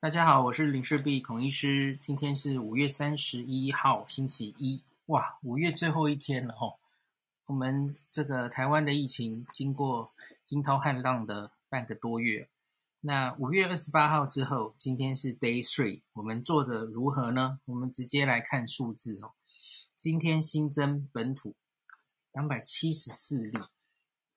大家好，我是林氏璧孔医师。今天是五月三十一号，星期一。哇，五月最后一天了吼！我们这个台湾的疫情经过惊涛骇浪的半个多月。那五月二十八号之后，今天是 Day Three，我们做的如何呢？我们直接来看数字哦。今天新增本土两百七十四例。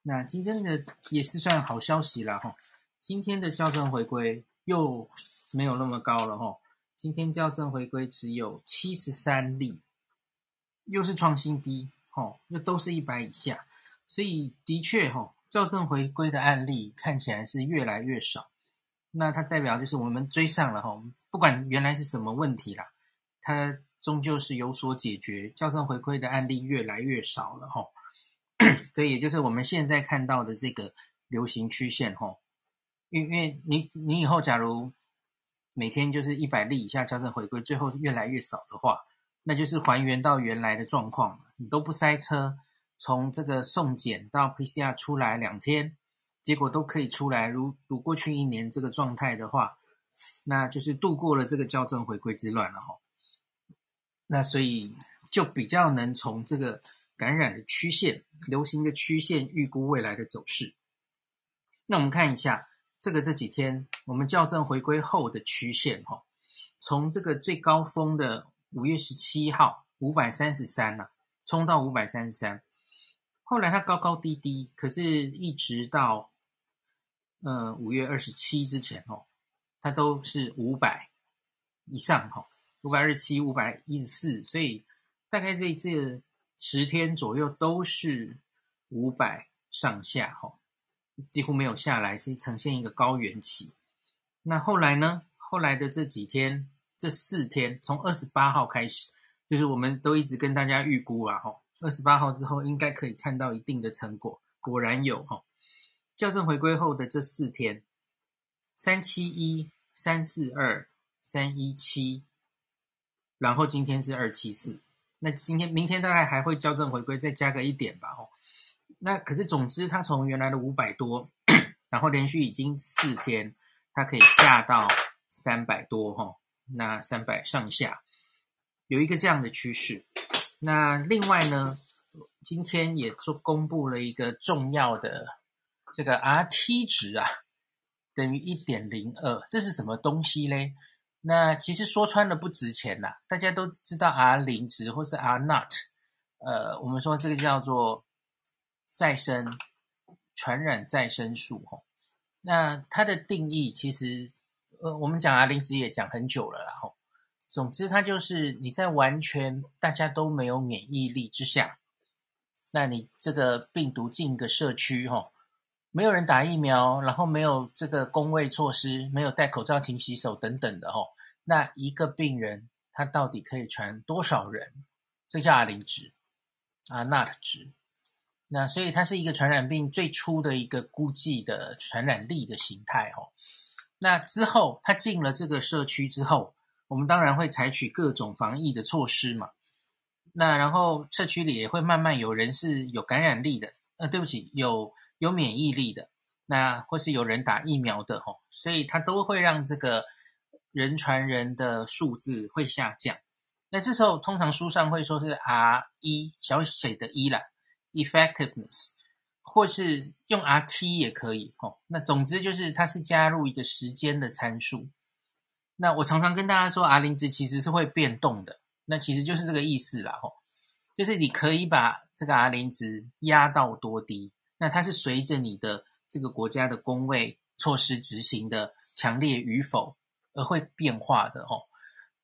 那今天的也是算好消息了吼。今天的校正回归又没有那么高了哈，今天校正回归只有七十三例，又是创新低，吼，又都是一百以下，所以的确吼，校正回归的案例看起来是越来越少，那它代表就是我们追上了吼，不管原来是什么问题啦，它终究是有所解决，校正回归的案例越来越少了吼，所以也就是我们现在看到的这个流行曲线吼，因因为你你以后假如每天就是一百例以下校正回归，最后越来越少的话，那就是还原到原来的状况，你都不塞车，从这个送检到 PCR 出来两天，结果都可以出来，如如过去一年这个状态的话，那就是度过了这个校正回归之乱了哈。那所以就比较能从这个感染的曲线、流行的曲线预估未来的走势。那我们看一下。这个这几天我们校正回归后的曲线哈，从这个最高峰的五月十七号五百三十三呐，冲到五百三十三，后来它高高低低，可是一直到呃五月二十七之前哦，它都是五百以上哈，五百二十七、五百一十四，所以大概这这十天左右都是五百上下哈。几乎没有下来，是呈现一个高原期。那后来呢？后来的这几天，这四天，从二十八号开始，就是我们都一直跟大家预估啊，哈，二十八号之后应该可以看到一定的成果。果然有哈，校正回归后的这四天，三七一、三四二、三一七，然后今天是二七四。那今天、明天大概还会校正回归，再加个一点吧，哈。那可是，总之，它从原来的五百多，然后连续已经四天，它可以下到三百多哈。那三百上下有一个这样的趋势。那另外呢，今天也做公布了一个重要的这个 RT 值啊，等于一点零二，这是什么东西嘞？那其实说穿了不值钱啦，大家都知道 R 零值或是 R not，呃，我们说这个叫做。再生传染再生数，吼，那它的定义其实，呃，我们讲 R 零值也讲很久了啦，吼。总之，它就是你在完全大家都没有免疫力之下，那你这个病毒进个社区，吼，没有人打疫苗，然后没有这个公卫措施，没有戴口罩、勤洗手等等的，吼，那一个病人他到底可以传多少人？这叫阿林值，R not 值。那所以它是一个传染病最初的一个估计的传染力的形态哦。那之后它进了这个社区之后，我们当然会采取各种防疫的措施嘛。那然后社区里也会慢慢有人是有感染力的，呃，对不起，有有免疫力的，那或是有人打疫苗的哦，所以它都会让这个人传人的数字会下降。那这时候通常书上会说是 R 一小写的一啦。effectiveness，或是用 RT 也可以吼。那总之就是它是加入一个时间的参数。那我常常跟大家说，R 零值其实是会变动的。那其实就是这个意思啦吼。就是你可以把这个 R 零值压到多低，那它是随着你的这个国家的公卫措施执行的强烈与否而会变化的吼。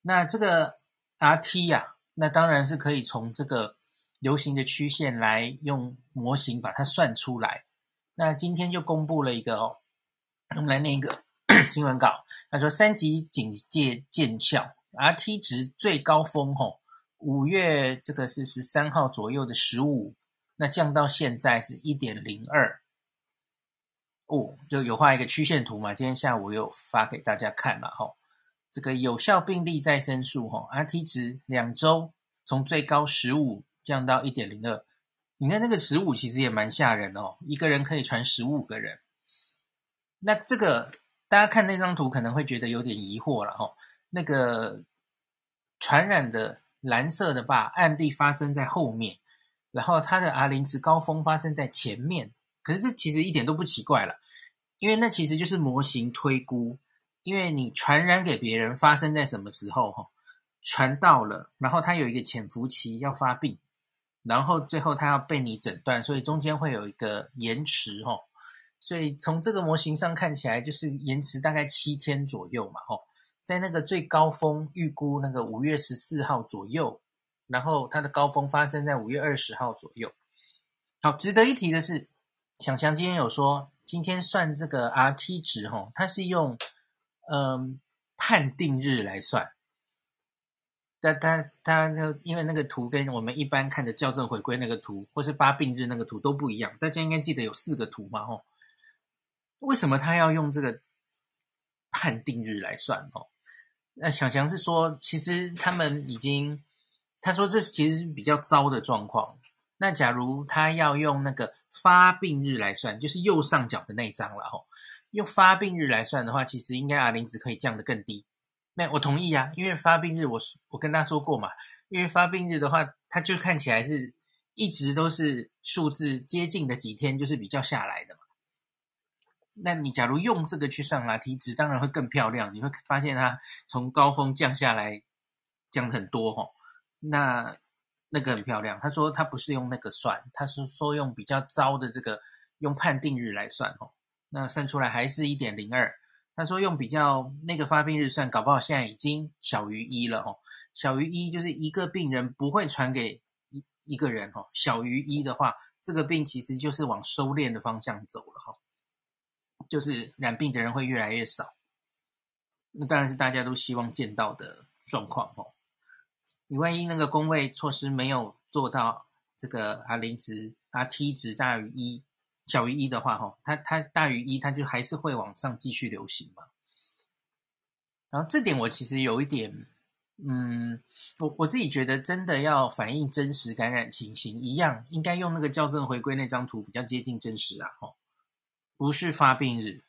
那这个 RT 呀、啊，那当然是可以从这个。流行的曲线来用模型把它算出来。那今天就公布了一个哦，我们来念一个 新闻稿。他说三级警戒见效，RT 值最高峰吼，五月这个是十三号左右的十五，那降到现在是一点零二。哦，就有画一个曲线图嘛。今天下午有发给大家看嘛吼。这个有效病例再生数吼，RT 值两周从最高十五。降到一点零二，你看那个十五其实也蛮吓人哦，一个人可以传十五个人。那这个大家看那张图可能会觉得有点疑惑了哈。那个传染的蓝色的吧，案例发生在后面，然后它的 R 零值高峰发生在前面。可是这其实一点都不奇怪了，因为那其实就是模型推估，因为你传染给别人发生在什么时候哈，传到了，然后它有一个潜伏期要发病，然后最后它要被你诊断，所以中间会有一个延迟哦。所以从这个模型上看起来，就是延迟大概七天左右嘛，哦，在那个最高峰预估那个五月十四号左右，然后它的高峰发生在五月二十号左右。好，值得一提的是，想想今天有说，今天算这个 RT 值，吼，它是用嗯判定日来算，但它它因为那个图跟我们一般看的校正回归那个图，或是发病日那个图都不一样，大家应该记得有四个图嘛，吼。为什么他要用这个判定日来算哦？那小强是说，其实他们已经他说这其实是比较糟的状况。那假如他要用那个发病日来算，就是右上角的那一张了吼。用发病日来算的话，其实应该 R 零值可以降得更低。那我同意啊，因为发病日我我跟他说过嘛，因为发病日的话，它就看起来是一直都是数字接近的几天，就是比较下来的嘛。那你假如用这个去算 RT 值，当然会更漂亮。你会发现它从高峰降下来，降很多哈。那那个很漂亮。他说他不是用那个算，他是说用比较糟的这个用判定日来算哦。那算出来还是一点零二。他说用比较那个发病日算，搞不好现在已经小于一了哦。小于一就是一个病人不会传给一一个人哦。小于一的话，这个病其实就是往收敛的方向走了哈。就是染病的人会越来越少，那当然是大家都希望见到的状况哦。你万一那个公卫措施没有做到这个啊零值、啊 T 值大于一、小于一的话，哈，它它大于一，它就还是会往上继续流行嘛。然后这点我其实有一点，嗯，我我自己觉得真的要反映真实感染情形一样，应该用那个校正回归那张图比较接近真实啊，哈。不是发病日，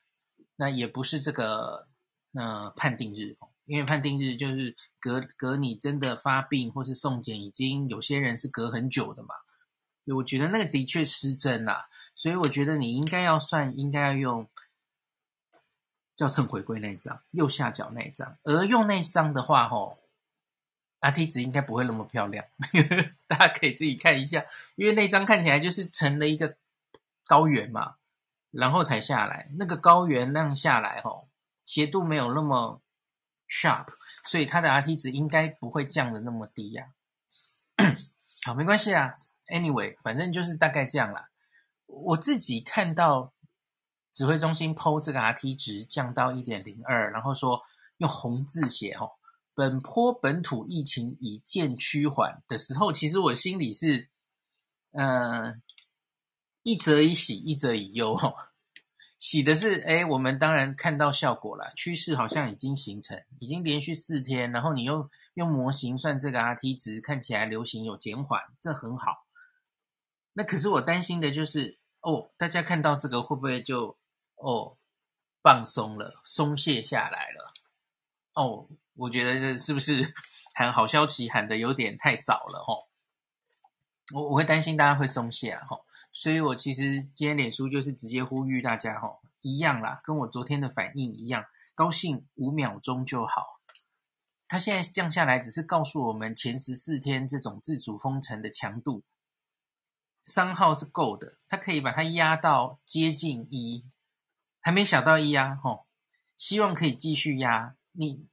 那也不是这个呃判定日，因为判定日就是隔隔你真的发病或是送检，已经有些人是隔很久的嘛。所以我觉得那个的确失真啦，所以我觉得你应该要算，应该要用校正回归那一张右下角那一张，而用那张的话，吼，RT 值应该不会那么漂亮，大家可以自己看一下，因为那张看起来就是成了一个高原嘛。然后才下来，那个高原那样下来，吼，斜度没有那么 sharp，所以它的 RT 值应该不会降的那么低呀、啊。好，没关系啊，anyway，反正就是大概这样啦。我自己看到指挥中心 PO 这个 RT 值降到一点零二，然后说用红字写吼，本坡本土疫情已见趋缓的时候，其实我心里是，嗯、呃。一则以喜，一则以忧。哦，喜的是，哎，我们当然看到效果了，趋势好像已经形成，已经连续四天，然后你又用模型算这个 RT 值，看起来流行有减缓，这很好。那可是我担心的就是，哦，大家看到这个会不会就哦放松了，松懈下来了？哦，我觉得这是不是喊好消息喊的有点太早了？吼，我我会担心大家会松懈啊，吼。所以我其实今天脸书就是直接呼吁大家吼，一样啦，跟我昨天的反应一样，高兴五秒钟就好。它现在降下来，只是告诉我们前十四天这种自主封城的强度，商号是够的，它可以把它压到接近一，还没小到一啊，吼，希望可以继续压你。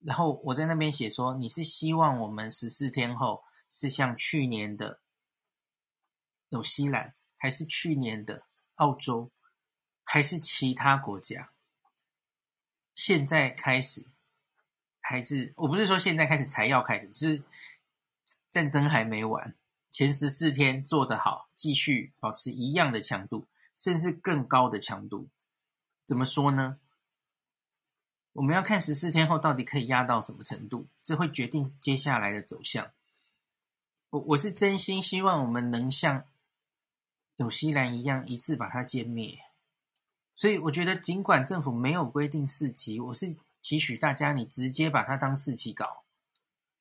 然后我在那边写说，你是希望我们十四天后是像去年的。纽西兰还是去年的澳洲，还是其他国家？现在开始，还是我不是说现在开始才要开始，只是战争还没完。前十四天做得好，继续保持一样的强度，甚至更高的强度。怎么说呢？我们要看十四天后到底可以压到什么程度，这会决定接下来的走向。我我是真心希望我们能像。纽西兰一样，一次把它歼灭。所以我觉得，尽管政府没有规定四级，我是期许大家你直接把它当四级搞，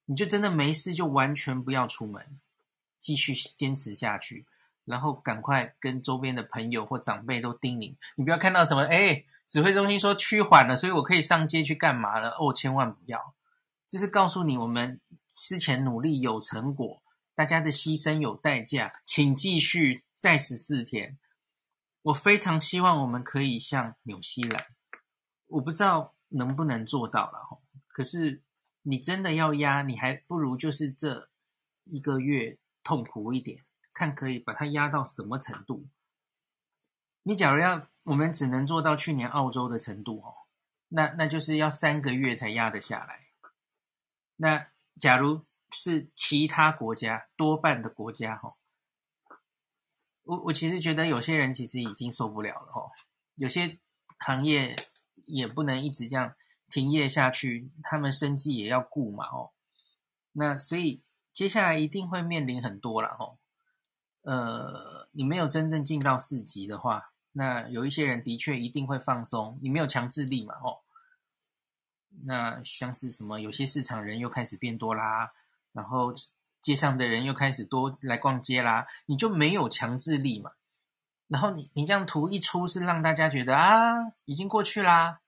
你就真的没事就完全不要出门，继续坚持下去，然后赶快跟周边的朋友或长辈都叮咛，你不要看到什么哎，指挥中心说趋缓了，所以我可以上街去干嘛了？哦，千万不要，这是告诉你我们之前努力有成果，大家的牺牲有代价，请继续再十四天。我非常希望我们可以像纽西兰，我不知道能不能做到了。可是你真的要压，你还不如就是这一个月痛苦一点，看可以把它压到什么程度。你假如要我们只能做到去年澳洲的程度哦，那那就是要三个月才压得下来。那假如是其他国家多半的国家哈。我我其实觉得有些人其实已经受不了了哦，有些行业也不能一直这样停业下去，他们生计也要顾嘛哦。那所以接下来一定会面临很多了哦。呃，你没有真正进到四级的话，那有一些人的确一定会放松，你没有强制力嘛哦。那像是什么，有些市场人又开始变多啦，然后。街上的人又开始多来逛街啦，你就没有强制力嘛？然后你你这样图一出，是让大家觉得啊，已经过去啦。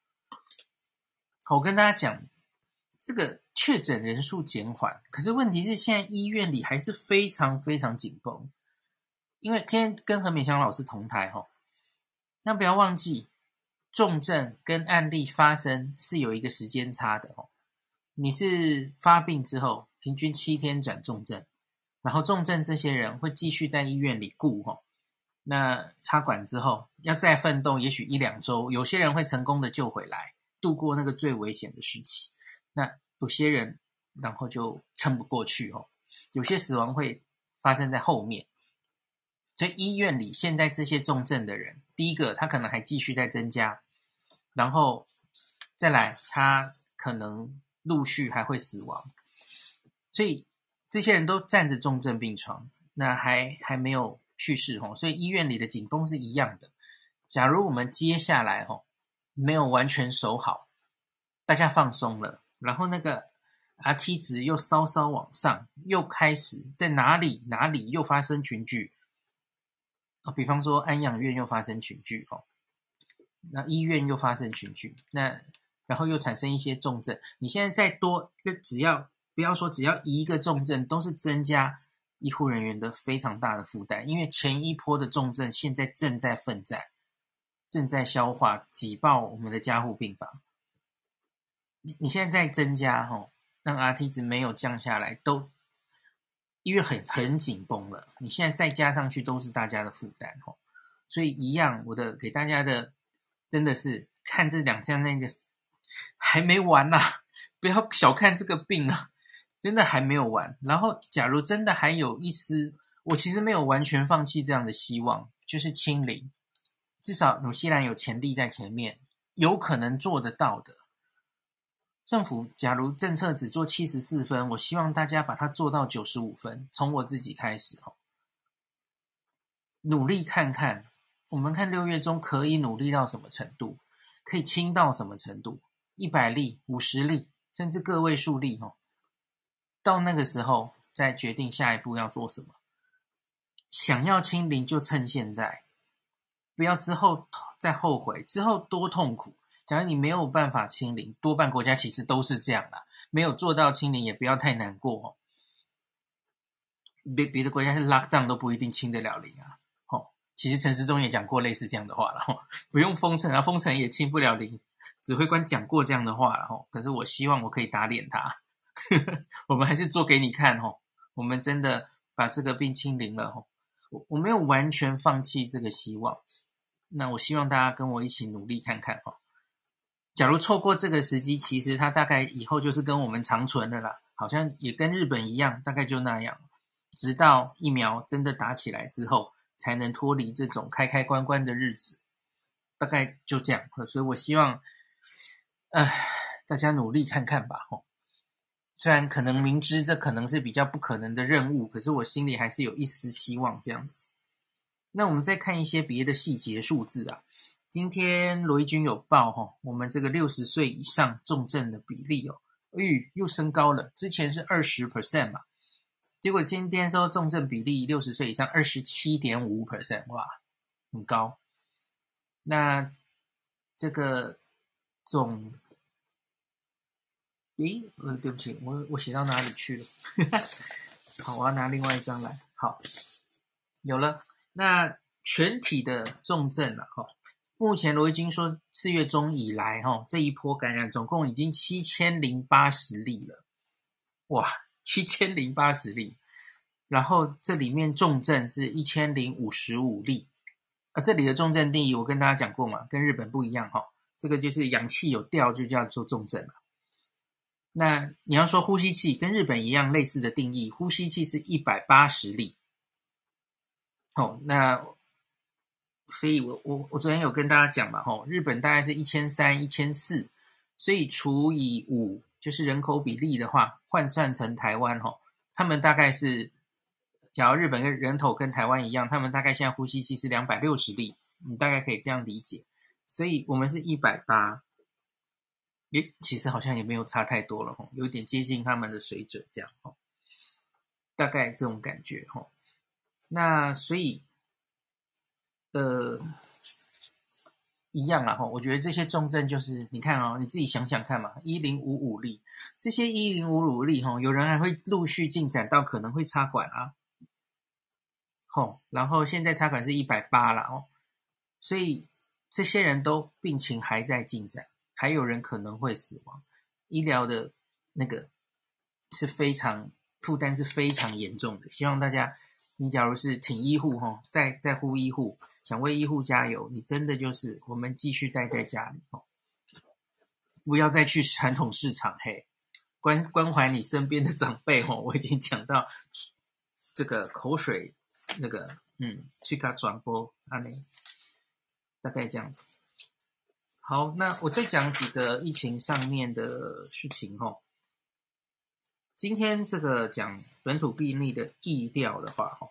我跟大家讲，这个确诊人数减缓，可是问题是现在医院里还是非常非常紧绷。因为今天跟何美香老师同台哈，那不要忘记，重症跟案例发生是有一个时间差的哦。你是发病之后。平均七天转重症，然后重症这些人会继续在医院里顾吼，那插管之后要再奋斗，也许一两周，有些人会成功的救回来，度过那个最危险的时期。那有些人然后就撑不过去哦，有些死亡会发生在后面。所以医院里现在这些重症的人，第一个他可能还继续在增加，然后再来他可能陆续还会死亡。所以这些人都站着重症病床，那还还没有去世哦，所以医院里的紧绷是一样的。假如我们接下来哦没有完全守好，大家放松了，然后那个 Rt 值又稍稍往上，又开始在哪里哪里又发生群聚啊，比方说安养院又发生群聚吼，那医院又发生群聚，那然后又产生一些重症，你现在再多就只要。不要说只要一个重症，都是增加医护人员的非常大的负担。因为前一波的重症现在正在奋战，正在消化挤爆我们的加护病房。你你现在在增加吼，让 Rt 值没有降下来，都因为很很紧绷了。你现在再加上去，都是大家的负担吼。所以一样，我的给大家的真的是看这两项那个还没完呐、不要小看这个病啊。真的还没有完，然后假如真的还有一丝，我其实没有完全放弃这样的希望，就是清零，至少纽西兰有潜力在前面，有可能做得到的。政府假如政策只做七十四分，我希望大家把它做到九十五分，从我自己开始哦，努力看看，我们看六月中可以努力到什么程度，可以清到什么程度，一百例、五十例，甚至个位数例哦。到那个时候再决定下一步要做什么。想要清零就趁现在，不要之后再后悔，之后多痛苦。假如你没有办法清零，多半国家其实都是这样啦。没有做到清零也不要太难过哦。别别的国家是 lock down 都不一定清得了零啊。哦，其实陈时中也讲过类似这样的话了。哦，不用封城啊，封城也清不了零。指挥官讲过这样的话了。哦，可是我希望我可以打脸他。我们还是做给你看哦，我们真的把这个病清零了吼，我我没有完全放弃这个希望，那我希望大家跟我一起努力看看哦。假如错过这个时机，其实它大概以后就是跟我们长存的啦，好像也跟日本一样，大概就那样，直到疫苗真的打起来之后，才能脱离这种开开关关的日子，大概就这样。所以我希望，唉，大家努力看看吧吼。虽然可能明知这可能是比较不可能的任务，可是我心里还是有一丝希望这样子。那我们再看一些别的细节数字啊，今天罗一军有报哈，我们这个六十岁以上重症的比例哦，咦，又升高了。之前是二十 percent 嘛，结果今天说重症比例六十岁以上二十七点五 percent，哇，很高。那这个总，咦，呃，对不起，我我写到哪里去了？好，我要拿另外一张来。好，有了。那全体的重症了哈。目前罗一军说，四月中以来，哈，这一波感染总共已经七千零八十例了，哇，七千零八十例。然后这里面重症是一千零五十五例，啊，这里的重症定义我跟大家讲过嘛，跟日本不一样哈，这个就是氧气有掉就叫做重症了。那你要说呼吸器，跟日本一样类似的定义，呼吸器是一百八十例。好，那。所以我我我昨天有跟大家讲嘛，吼，日本大概是一千三、一千四，所以除以五就是人口比例的话，换算成台湾，吼，他们大概是，假如日本跟人口跟台湾一样，他们大概现在呼吸器是两百六十例，你大概可以这样理解。所以我们是一百八，也，其实好像也没有差太多了，吼，有点接近他们的水准，这样，吼，大概这种感觉，吼，那所以。呃，一样啦哈，我觉得这些重症就是你看哦，你自己想想看嘛，一零五五例，这些一零五五例哈，有人还会陆续进展到可能会插管啊，吼，然后现在插管是一百八了哦，所以这些人都病情还在进展，还有人可能会死亡，医疗的那个是非常负担是非常严重的，希望大家，你假如是挺医护哈，在在乎医护。想为医护加油，你真的就是我们继续待在家里哦，不要再去传统市场嘿，关关怀你身边的长辈哦。我已经讲到这个口水那个嗯，去给他转播啊，那大概这样子。好，那我再讲几个疫情上面的事情哦。今天这个讲本土病例的疫调的话哈。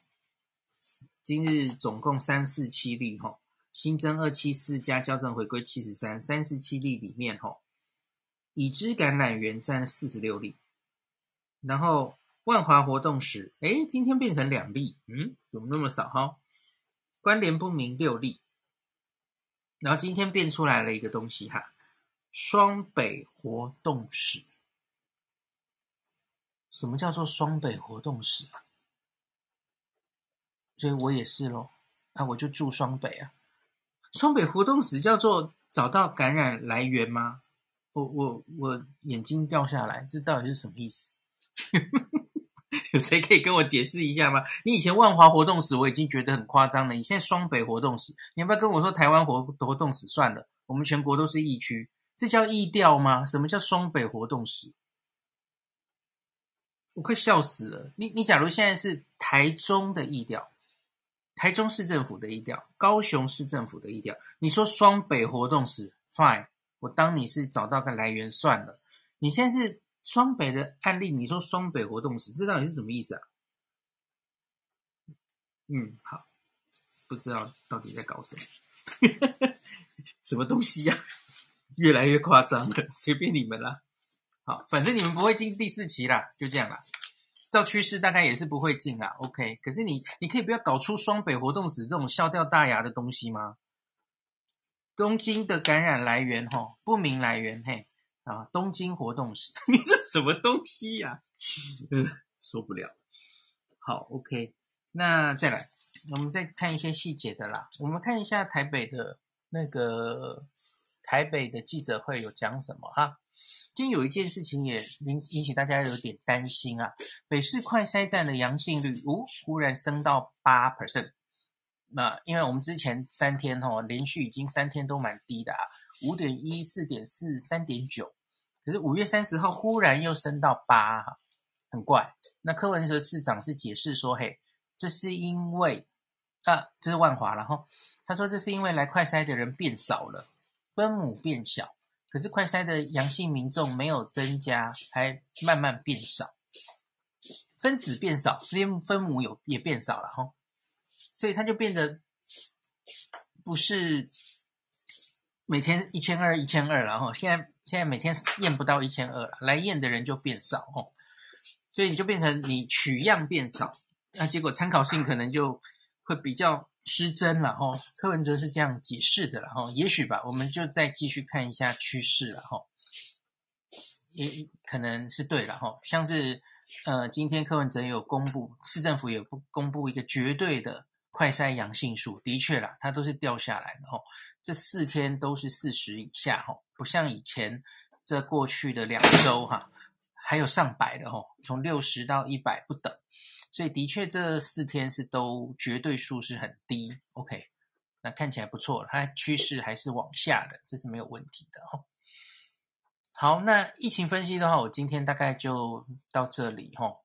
今日总共三四七例哈，新增二七四加校正回归七十三，三十七例里面哈，已知感染源占四十六例，然后万华活动史，哎，今天变成两例，嗯，怎么那么少哈？关联不明六例，然后今天变出来了一个东西哈，双北活动史，什么叫做双北活动史啊？所以我也是喽，那我就住双北啊。双北活动史叫做找到感染来源吗？我我我眼睛掉下来，这到底是什么意思？有谁可以跟我解释一下吗？你以前万华活动史我已经觉得很夸张了，你现在双北活动史，你要不要跟我说台湾活活动史算了？我们全国都是疫区，这叫疫调吗？什么叫双北活动史？我快笑死了！你你假如现在是台中的疫调。台中市政府的疫调，高雄市政府的疫调，你说双北活动史，fine，我当你是找到个来源算了。你现在是双北的案例，你说双北活动史，这到底是什么意思啊？嗯，好，不知道到底在搞什么，什么东西呀、啊？越来越夸张了，随便你们啦。好，反正你们不会进第四期啦，就这样啦。照趋势大概也是不会进啦，OK。可是你你可以不要搞出双北活动史这种笑掉大牙的东西吗？东京的感染来源吼不明来源嘿啊，东京活动史，你这什么东西呀、啊？嗯，受不了。好，OK。那再来，我们再看一些细节的啦。我们看一下台北的那个台北的记者会有讲什么哈。今天有一件事情也引引起大家有点担心啊，北市快筛站的阳性率，哦，忽然升到八 percent。那因为我们之前三天哈、哦，连续已经三天都蛮低的啊，五点一、四点四、三点九，可是五月三十号忽然又升到八哈，很怪。那柯文哲市长是解释说，嘿，这是因为啊，这是万华，然后他说这是因为来快筛的人变少了，分母变小。可是快筛的阳性民众没有增加，还慢慢变少，分子变少，分分母有也变少了哈，所以它就变得不是每天一千二一千二了哈，现在现在每天验不到一千二了，来验的人就变少哦，所以你就变成你取样变少，那结果参考性可能就会比较失真了哈。柯文哲是这样解释的了哈，也许吧，我们就再继续看一下趋势了哈，也可能是对了哈，像是呃今天柯文哲有公布，市政府有公布一个绝对的。快筛阳性数的确啦，它都是掉下来的吼。这四天都是四十以下吼，不像以前这过去的两周哈，还有上百的吼，从六十到一百不等。所以的确这四天是都绝对数是很低。OK，那看起来不错，它趋势还是往下的，这是没有问题的吼。好，那疫情分析的话，我今天大概就到这里吼。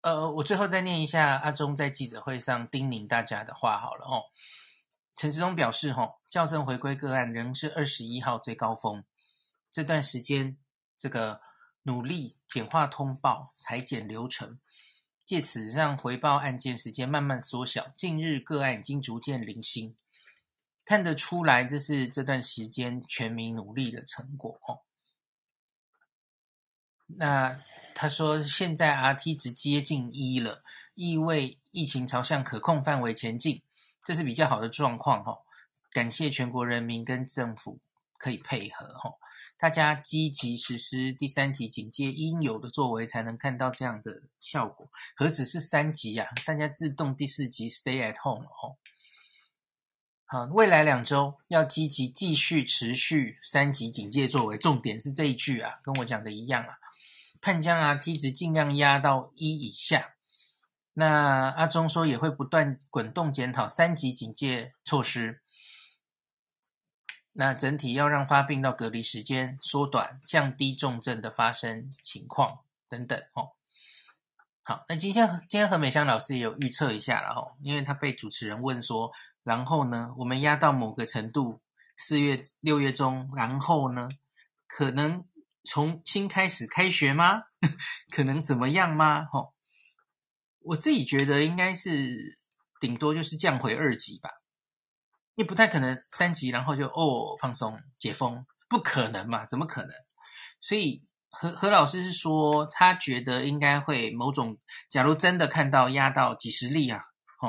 呃，我最后再念一下阿中在记者会上叮咛大家的话好了哦。陈时中表示，吼，校正回归个案仍是二十一号最高峰，这段时间这个努力简化通报、裁剪流程，借此让回报案件时间慢慢缩小。近日个案已经逐渐零星，看得出来这是这段时间全民努力的成果哦。那他说，现在 RT 值接近一了，意味疫情朝向可控范围前进，这是比较好的状况哈。感谢全国人民跟政府可以配合哈，大家积极实施第三级警戒应有的作为，才能看到这样的效果。何止是三级呀？大家自动第四级 Stay at home 哦。好，未来两周要积极继续持续三级警戒作为，重点是这一句啊，跟我讲的一样啊。判将 RT 值尽量压到一以下。那阿中说也会不断滚动检讨三级警戒措施。那整体要让发病到隔离时间缩短，降低重症的发生情况等等。哦，好，那今天今天何美香老师也有预测一下了哈，因为他被主持人问说，然后呢，我们压到某个程度，四月六月中，然后呢，可能。重新开始开学吗？可能怎么样吗？吼，我自己觉得应该是顶多就是降回二级吧，也不太可能三级然后就哦放松解封，不可能嘛？怎么可能？所以何何老师是说他觉得应该会某种，假如真的看到压到几十例啊，吼，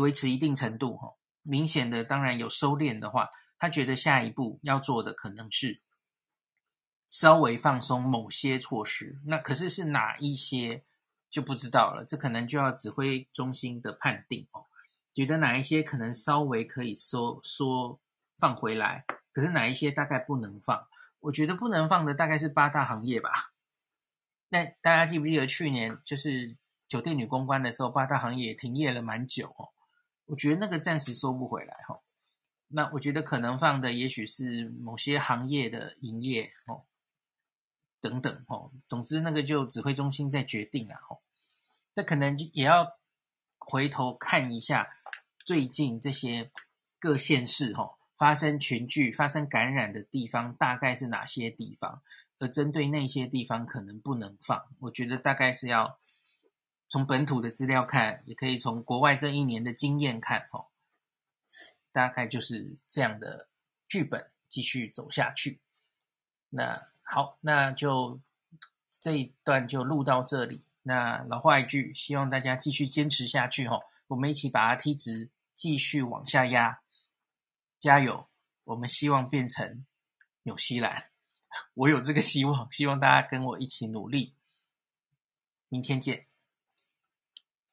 维持一定程度，吼，明显的当然有收敛的话，他觉得下一步要做的可能是。稍微放松某些措施，那可是是哪一些就不知道了。这可能就要指挥中心的判定哦。觉得哪一些可能稍微可以收缩放回来，可是哪一些大概不能放？我觉得不能放的大概是八大行业吧。那大家记不记得去年就是酒店女公关的时候，八大行业停业了蛮久哦。我觉得那个暂时收不回来哈。那我觉得可能放的也许是某些行业的营业哦。等等哦，总之那个就指挥中心在决定了哦。这可能也要回头看一下最近这些各县市哈发生群聚、发生感染的地方大概是哪些地方，而针对那些地方可能不能放。我觉得大概是要从本土的资料看，也可以从国外这一年的经验看哦。大概就是这样的剧本继续走下去。那。好，那就这一段就录到这里。那老话一句，希望大家继续坚持下去哈，我们一起把它踢直继续往下压，加油！我们希望变成纽西兰，我有这个希望，希望大家跟我一起努力。明天见。